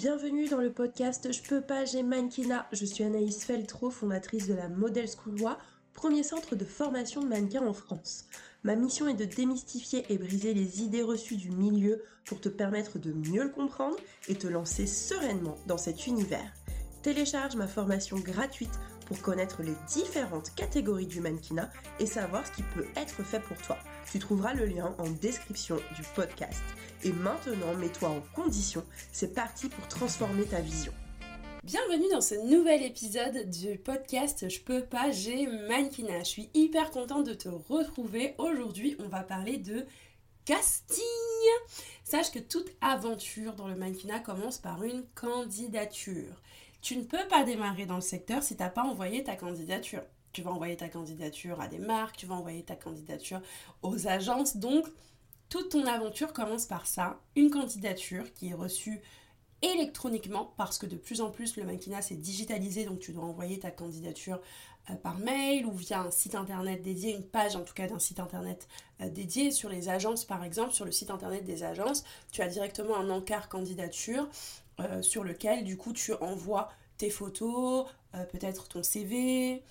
bienvenue dans le podcast Je peux pas, j'ai mannequinat. Je suis Anaïs Feltro, fondatrice de la Model School Loi, premier centre de formation de mannequins en France. Ma mission est de démystifier et briser les idées reçues du milieu pour te permettre de mieux le comprendre et te lancer sereinement dans cet univers. Télécharge ma formation gratuite pour connaître les différentes catégories du mannequinat et savoir ce qui peut être fait pour toi. Tu trouveras le lien en description du podcast. Et maintenant, mets-toi en condition. C'est parti pour transformer ta vision. Bienvenue dans ce nouvel épisode du podcast Je peux pas, j'ai mannequinat. Je suis hyper contente de te retrouver. Aujourd'hui, on va parler de casting. Sache que toute aventure dans le mannequinat commence par une candidature. Tu ne peux pas démarrer dans le secteur si tu n'as pas envoyé ta candidature. Tu vas envoyer ta candidature à des marques, tu vas envoyer ta candidature aux agences. Donc, toute ton aventure commence par ça, une candidature qui est reçue électroniquement parce que de plus en plus le mannequinat s'est digitalisé donc tu dois envoyer ta candidature euh, par mail ou via un site internet dédié, une page en tout cas d'un site internet euh, dédié sur les agences par exemple, sur le site internet des agences, tu as directement un encart candidature euh, sur lequel du coup tu envoies tes photos, peut-être ton CV,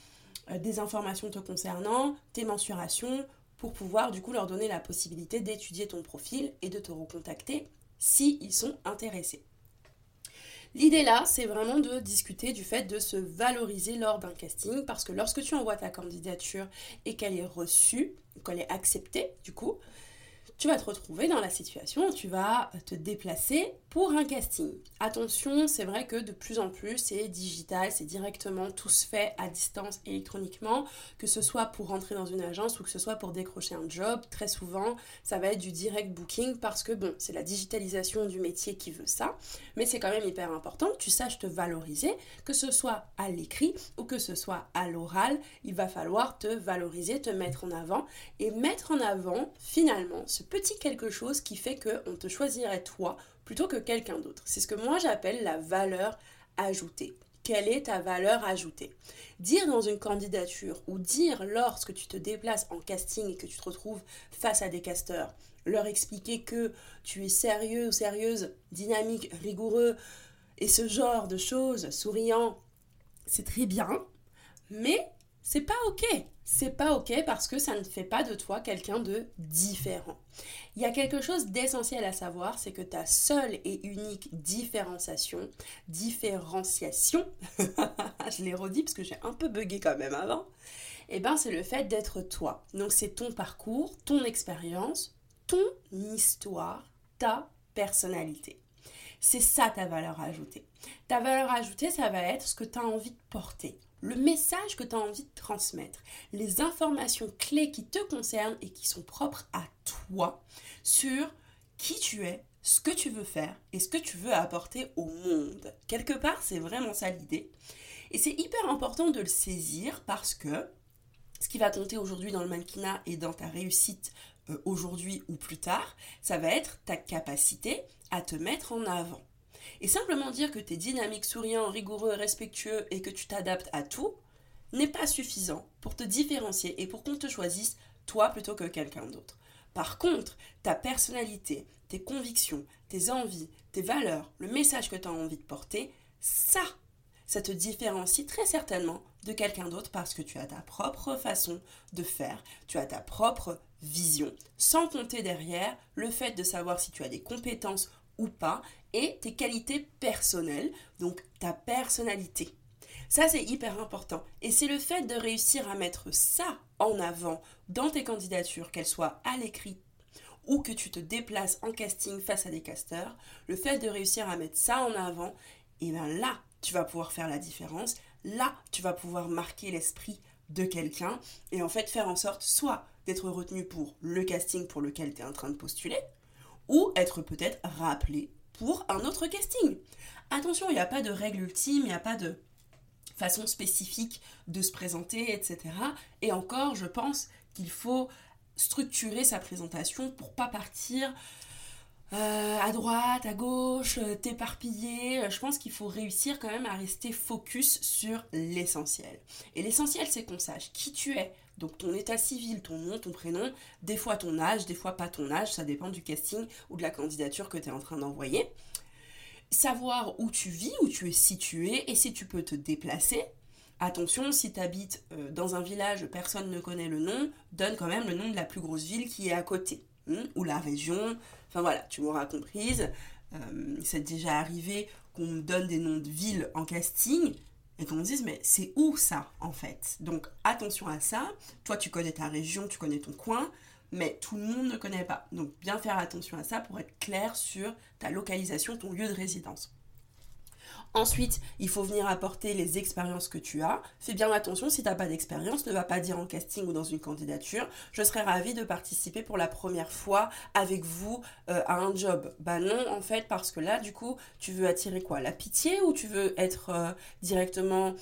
des informations te concernant, tes mensurations pour pouvoir du coup leur donner la possibilité d'étudier ton profil et de te recontacter s'ils ils sont intéressés. L'idée là, c'est vraiment de discuter du fait de se valoriser lors d'un casting parce que lorsque tu envoies ta candidature et qu'elle est reçue, qu'elle est acceptée du coup, tu vas te retrouver dans la situation où tu vas te déplacer pour un casting. Attention, c'est vrai que de plus en plus c'est digital, c'est directement tout se fait à distance électroniquement, que ce soit pour rentrer dans une agence ou que ce soit pour décrocher un job. Très souvent, ça va être du direct booking parce que bon, c'est la digitalisation du métier qui veut ça, mais c'est quand même hyper important que tu saches te valoriser, que ce soit à l'écrit ou que ce soit à l'oral, il va falloir te valoriser, te mettre en avant et mettre en avant finalement ce petit quelque chose qui fait qu'on te choisirait toi plutôt que quelqu'un d'autre. C'est ce que moi j'appelle la valeur ajoutée. Quelle est ta valeur ajoutée? Dire dans une candidature ou dire lorsque tu te déplaces en casting et que tu te retrouves face à des casteurs, leur expliquer que tu es sérieux ou sérieuse, dynamique, rigoureux et ce genre de choses, souriant, c'est très bien, mais c'est pas ok. C'est pas ok parce que ça ne fait pas de toi quelqu'un de différent. Il y a quelque chose d'essentiel à savoir, c'est que ta seule et unique différenciation, différenciation, je l'ai redit parce que j'ai un peu bugué quand même avant, eh ben c'est le fait d'être toi. Donc c'est ton parcours, ton expérience, ton histoire, ta personnalité. C'est ça ta valeur ajoutée. Ta valeur ajoutée, ça va être ce que tu as envie de porter le message que tu as envie de transmettre, les informations clés qui te concernent et qui sont propres à toi sur qui tu es, ce que tu veux faire et ce que tu veux apporter au monde. Quelque part, c'est vraiment ça l'idée. Et c'est hyper important de le saisir parce que ce qui va compter aujourd'hui dans le mannequinat et dans ta réussite euh, aujourd'hui ou plus tard, ça va être ta capacité à te mettre en avant. Et simplement dire que tu es dynamique, souriant, rigoureux, respectueux et que tu t'adaptes à tout n'est pas suffisant pour te différencier et pour qu'on te choisisse toi plutôt que quelqu'un d'autre. Par contre, ta personnalité, tes convictions, tes envies, tes valeurs, le message que tu as envie de porter, ça, ça te différencie très certainement de quelqu'un d'autre parce que tu as ta propre façon de faire, tu as ta propre vision, sans compter derrière le fait de savoir si tu as des compétences ou pas, et tes qualités personnelles, donc ta personnalité. Ça, c'est hyper important. Et c'est le fait de réussir à mettre ça en avant dans tes candidatures, qu'elles soient à l'écrit ou que tu te déplaces en casting face à des casteurs, le fait de réussir à mettre ça en avant, et bien là, tu vas pouvoir faire la différence. Là, tu vas pouvoir marquer l'esprit de quelqu'un et en fait faire en sorte soit d'être retenu pour le casting pour lequel tu es en train de postuler, ou être peut-être rappelé pour un autre casting. Attention, il n'y a pas de règle ultime, il n'y a pas de façon spécifique de se présenter, etc. Et encore, je pense qu'il faut structurer sa présentation pour pas partir euh, à droite, à gauche, euh, t'éparpiller. Je pense qu'il faut réussir quand même à rester focus sur l'essentiel. Et l'essentiel, c'est qu'on sache qui tu es, donc ton état civil, ton nom, ton prénom, des fois ton âge, des fois pas ton âge, ça dépend du casting ou de la candidature que tu es en train d'envoyer. savoir où tu vis, où tu es situé et si tu peux te déplacer. Attention, si tu habites euh, dans un village, personne ne connaît le nom, donne quand même le nom de la plus grosse ville qui est à côté, hein, ou la région. Enfin voilà, tu m'auras comprise. Euh, c'est déjà arrivé qu'on me donne des noms de villes en casting et qu'on me dise mais c'est où ça en fait? Donc attention à ça. Toi tu connais ta région, tu connais ton coin, mais tout le monde ne connaît pas. Donc bien faire attention à ça pour être clair sur ta localisation, ton lieu de résidence. Ensuite, il faut venir apporter les expériences que tu as. Fais bien attention, si tu n'as pas d'expérience, ne va pas dire en casting ou dans une candidature, je serais ravie de participer pour la première fois avec vous euh, à un job. Bah non, en fait, parce que là, du coup, tu veux attirer quoi? La pitié ou tu veux être euh, directement,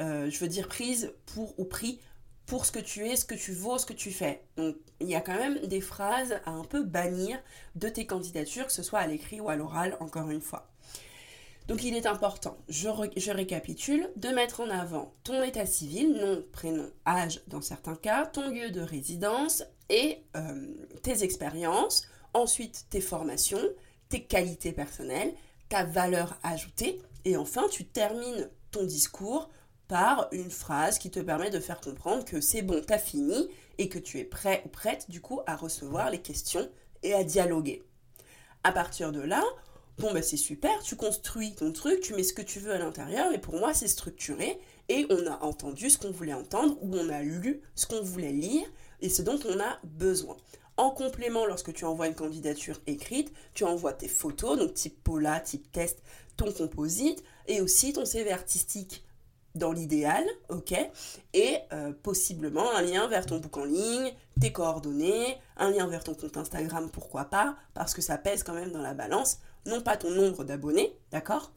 euh, je veux dire, prise pour ou pris pour ce que tu es, ce que tu vaux, ce que tu fais? Donc il y a quand même des phrases à un peu bannir de tes candidatures, que ce soit à l'écrit ou à l'oral, encore une fois. Donc il est important, je, récapitule, de mettre en avant ton état civil, nom, prénom, âge dans certains cas, ton lieu de résidence et euh, tes expériences, ensuite tes formations, tes qualités personnelles, ta valeur ajoutée et enfin tu termines ton discours par une phrase qui te permet de faire comprendre que c'est bon, t'as fini et que tu es prêt ou prête du coup à recevoir les questions et à dialoguer. À partir de là, bon bah c'est super, tu construis ton truc, tu mets ce que tu veux à l'intérieur, mais pour moi c'est structuré et on a entendu ce qu'on voulait entendre ou on a lu ce qu'on voulait lire et ce dont on a besoin. En complément, lorsque tu envoies une candidature écrite, tu envoies tes photos, donc type Pola, type test, ton composite et aussi ton CV artistique dans l'idéal, ok, et euh, possiblement un lien vers ton book en ligne, tes coordonnées, un lien vers ton compte Instagram, pourquoi pas, parce que ça pèse quand même dans la balance, non pas ton nombre d'abonnés, d'accord?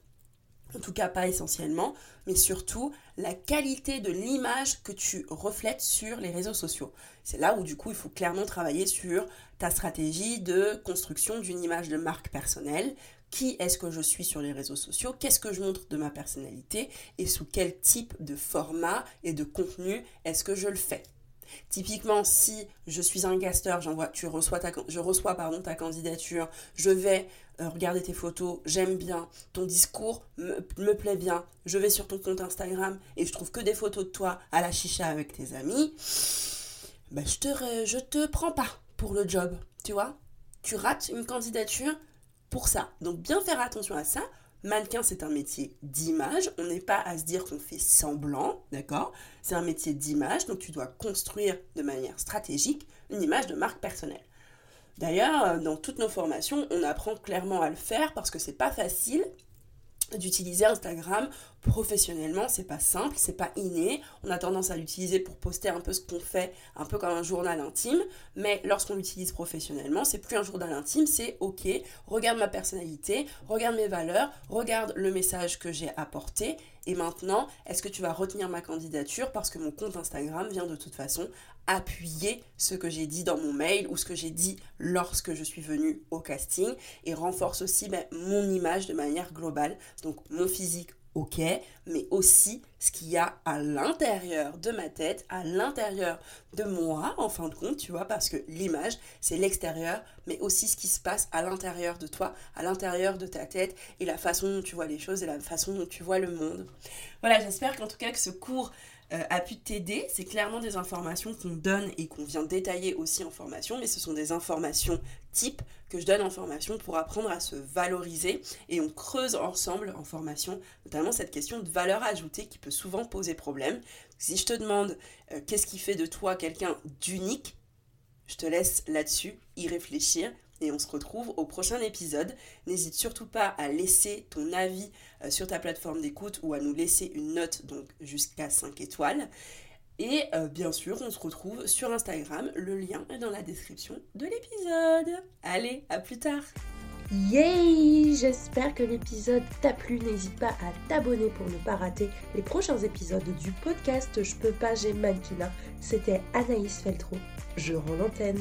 En tout cas pas essentiellement, mais surtout la qualité de l'image que tu reflètes sur les réseaux sociaux. C'est là où du coup il faut clairement travailler sur ta stratégie de construction d'une image de marque personnelle, qui est-ce que je suis sur les réseaux sociaux, qu'est-ce que je montre de ma personnalité? Et sous quel type de format et de contenu est-ce que je le fais? Typiquement, si je suis un ta, je reçois pardon, ta candidature, je vais euh, regarder tes photos, j'aime bien, ton discours me, plaît bien, je vais sur ton compte Instagram et je trouve que des photos de toi à la chicha avec tes amis, ben je, te, je te prends pas pour le job, tu vois. Tu rates une candidature pour ça. Donc bien faire attention à ça. Mannequin, c'est un métier d'image. On n'est pas à se dire qu'on fait semblant, d'accord? C'est un métier d'image, donc tu dois construire de manière stratégique une image de marque personnelle. D'ailleurs, euh, dans toutes nos formations, on apprend clairement à le faire parce que c'est pas facile d'utiliser Instagram professionnellement, c'est pas simple, c'est pas inné. On a tendance à l'utiliser pour poster un peu ce qu'on fait, un peu comme un journal intime, mais lorsqu'on l'utilise professionnellement, c'est plus un journal intime, c'est OK, regarde ma personnalité, regarde mes valeurs, regarde le message que j'ai apporté et maintenant, est-ce que tu vas retenir ma candidature parce que mon compte Instagram vient de toute façon appuyer ce que j'ai dit dans mon mail ou ce que j'ai dit lorsque je suis venue au casting et renforce aussi mon image de manière globale, donc mon physique ok, mais aussi ce qu'il y a à l'intérieur de ma tête, à l'intérieur de moi, en fin de compte, tu vois, parce que l'image, c'est l'extérieur, mais aussi ce qui se passe à l'intérieur de toi, à l'intérieur de ta tête, et la façon dont tu vois les choses et la façon dont tu vois le monde. Voilà, j'espère qu'en tout cas que ce cours euh, a pu t'aider. C'est clairement des informations qu'on donne et qu'on vient détailler aussi en formation, mais ce sont des informations type que je donne en formation pour apprendre à se valoriser et on creuse ensemble en formation, notamment cette question de valeur ajoutée qui peut souvent poser problème. Si je te demande euh, qu'est-ce qui fait de toi quelqu'un d'unique, je te laisse là-dessus y réfléchir et on se retrouve au prochain épisode. N'hésite surtout pas à laisser ton avis euh, sur ta plateforme d'écoute ou à nous laisser une note, donc jusqu'à 5 étoiles. Et euh, bien sûr, on se retrouve sur Instagram, le lien est dans la description de l'épisode. Allez, à plus tard Yay J'espère que l'épisode t'a plu. N'hésite pas à t'abonner pour ne pas rater les prochains épisodes du podcast Je peux pas, j'ai mannequinat. C'était Anaïs Feltro. Je rends l'antenne.